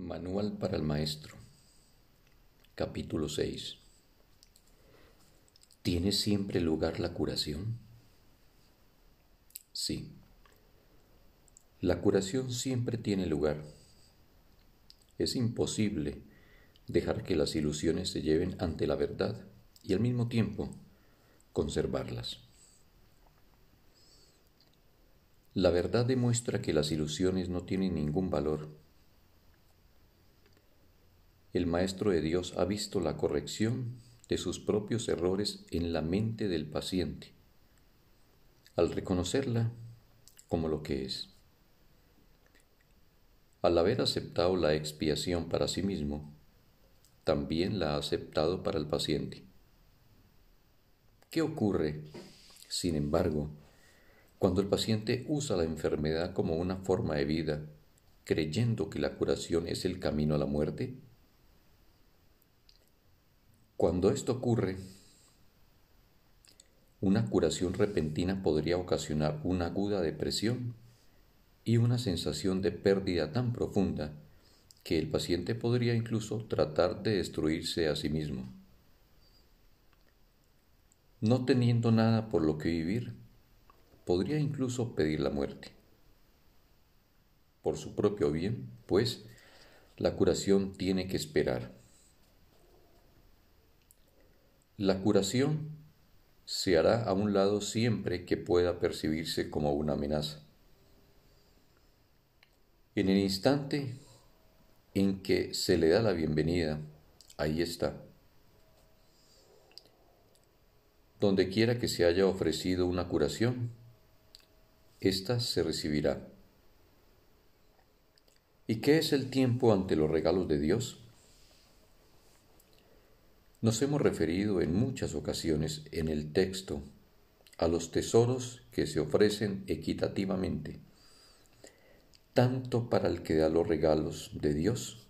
Manual para el Maestro Capítulo 6 ¿Tiene siempre lugar la curación? Sí. La curación siempre tiene lugar. Es imposible dejar que las ilusiones se lleven ante la verdad y al mismo tiempo conservarlas. La verdad demuestra que las ilusiones no tienen ningún valor el Maestro de Dios ha visto la corrección de sus propios errores en la mente del paciente, al reconocerla como lo que es. Al haber aceptado la expiación para sí mismo, también la ha aceptado para el paciente. ¿Qué ocurre, sin embargo, cuando el paciente usa la enfermedad como una forma de vida, creyendo que la curación es el camino a la muerte? Cuando esto ocurre, una curación repentina podría ocasionar una aguda depresión y una sensación de pérdida tan profunda que el paciente podría incluso tratar de destruirse a sí mismo. No teniendo nada por lo que vivir, podría incluso pedir la muerte. Por su propio bien, pues, la curación tiene que esperar. La curación se hará a un lado siempre que pueda percibirse como una amenaza. En el instante en que se le da la bienvenida, ahí está. Donde quiera que se haya ofrecido una curación, ésta se recibirá. ¿Y qué es el tiempo ante los regalos de Dios? Nos hemos referido en muchas ocasiones en el texto a los tesoros que se ofrecen equitativamente, tanto para el que da los regalos de Dios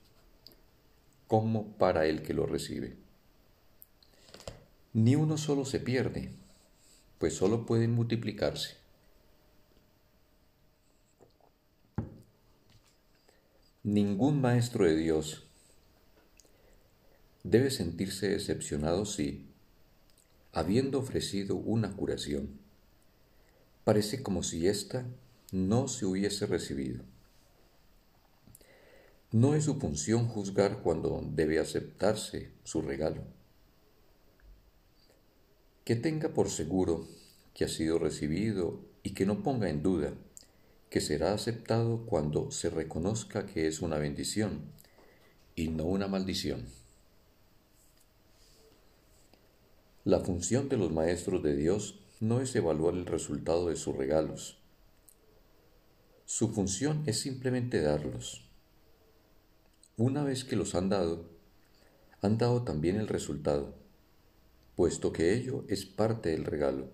como para el que los recibe. Ni uno solo se pierde, pues solo pueden multiplicarse. Ningún maestro de Dios debe sentirse decepcionado si, habiendo ofrecido una curación, parece como si ésta no se hubiese recibido. No es su función juzgar cuando debe aceptarse su regalo. Que tenga por seguro que ha sido recibido y que no ponga en duda que será aceptado cuando se reconozca que es una bendición y no una maldición. La función de los maestros de Dios no es evaluar el resultado de sus regalos. Su función es simplemente darlos. Una vez que los han dado, han dado también el resultado, puesto que ello es parte del regalo.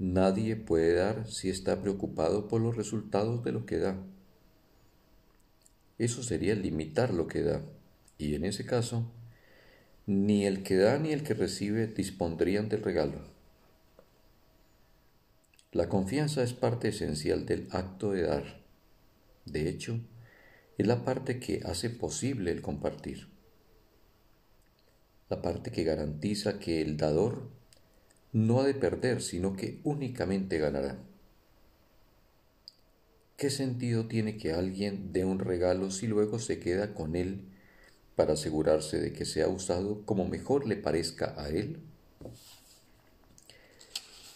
Nadie puede dar si está preocupado por los resultados de lo que da. Eso sería limitar lo que da, y en ese caso, ni el que da ni el que recibe dispondrían del regalo. La confianza es parte esencial del acto de dar. De hecho, es la parte que hace posible el compartir. La parte que garantiza que el dador no ha de perder, sino que únicamente ganará. ¿Qué sentido tiene que alguien dé un regalo si luego se queda con él para asegurarse de que sea usado como mejor le parezca a él?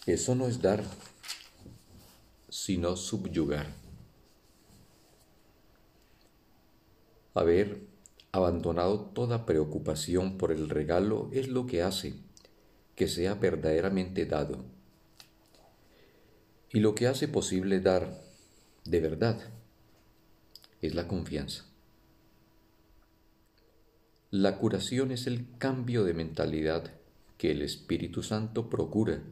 Eso no es dar, sino subyugar. Haber abandonado toda preocupación por el regalo es lo que hace que sea verdaderamente dado. Y lo que hace posible dar de verdad es la confianza. La curación es el cambio de mentalidad que el Espíritu Santo procura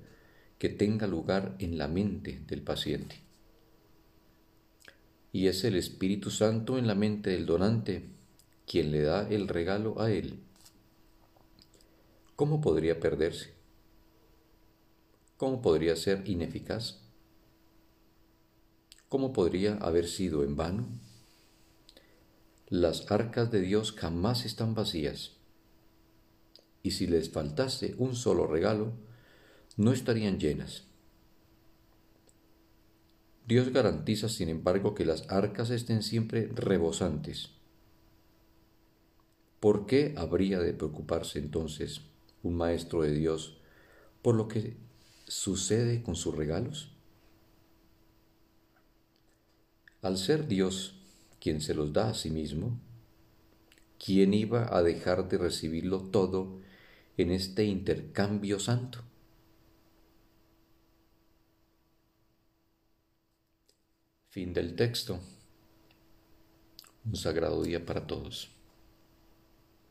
que tenga lugar en la mente del paciente. Y es el Espíritu Santo en la mente del donante quien le da el regalo a él. ¿Cómo podría perderse? ¿Cómo podría ser ineficaz? ¿Cómo podría haber sido en vano? Las arcas de Dios jamás están vacías. Y si les faltase un solo regalo, no estarían llenas. Dios garantiza, sin embargo, que las arcas estén siempre rebosantes. ¿Por qué habría de preocuparse entonces un maestro de Dios por lo que sucede con sus regalos? Al ser Dios quien se los da a sí mismo, ¿quién iba a dejar de recibirlo todo en este intercambio santo? Fin del texto. Un sagrado día para todos.